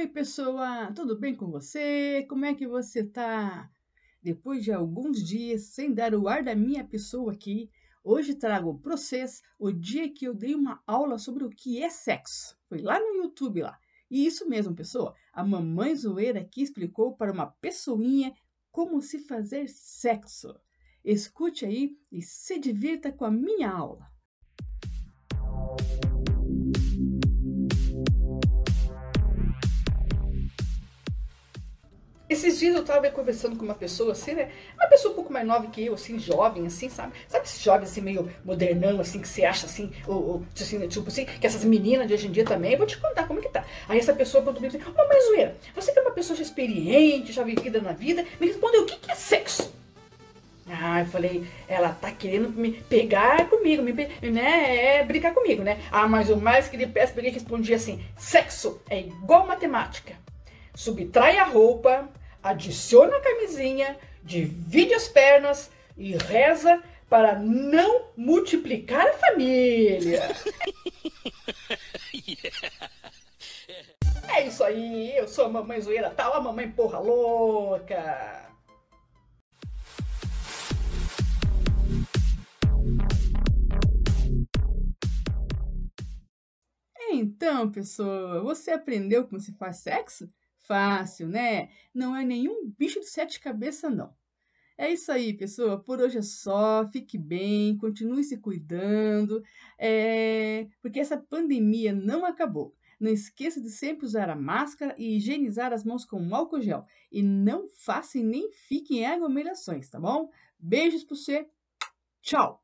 Oi, pessoa, tudo bem com você? Como é que você tá? Depois de alguns dias sem dar o ar da minha pessoa aqui, hoje trago para vocês o dia que eu dei uma aula sobre o que é sexo. Foi lá no YouTube lá. E isso mesmo, pessoa, a mamãe zoeira aqui explicou para uma pessoinha como se fazer sexo. Escute aí e se divirta com a minha aula. Esses dias eu tava conversando com uma pessoa assim, né? Uma pessoa um pouco mais nova que eu, assim, jovem, assim, sabe? Sabe esse jovem assim, meio modernão, assim, que você acha assim, ou, ou assim, tipo assim, que essas meninas de hoje em dia também, vou te contar como é que tá. Aí essa pessoa perguntou assim, ô, mas zoeira, você que é uma pessoa já experiente, já vivida na vida, me respondeu, o que, que é sexo? Ah, eu falei, ela tá querendo me pegar comigo, me, né, é, brincar comigo, né? Ah, mas o mais que ele peça, peguei respondi assim, sexo é igual matemática. Subtrai a roupa, adiciona a camisinha, divide as pernas e reza para não multiplicar a família. É isso aí, eu sou a mamãe zoeira tal, a mamãe porra louca. Então, pessoa, você aprendeu como se faz sexo? Fácil, né? Não é nenhum bicho de sete cabeças, não. É isso aí, pessoa. Por hoje é só. Fique bem, continue se cuidando, é... porque essa pandemia não acabou. Não esqueça de sempre usar a máscara e higienizar as mãos com álcool gel. E não faça e nem fique em aglomerações, tá bom? Beijos para você. Tchau!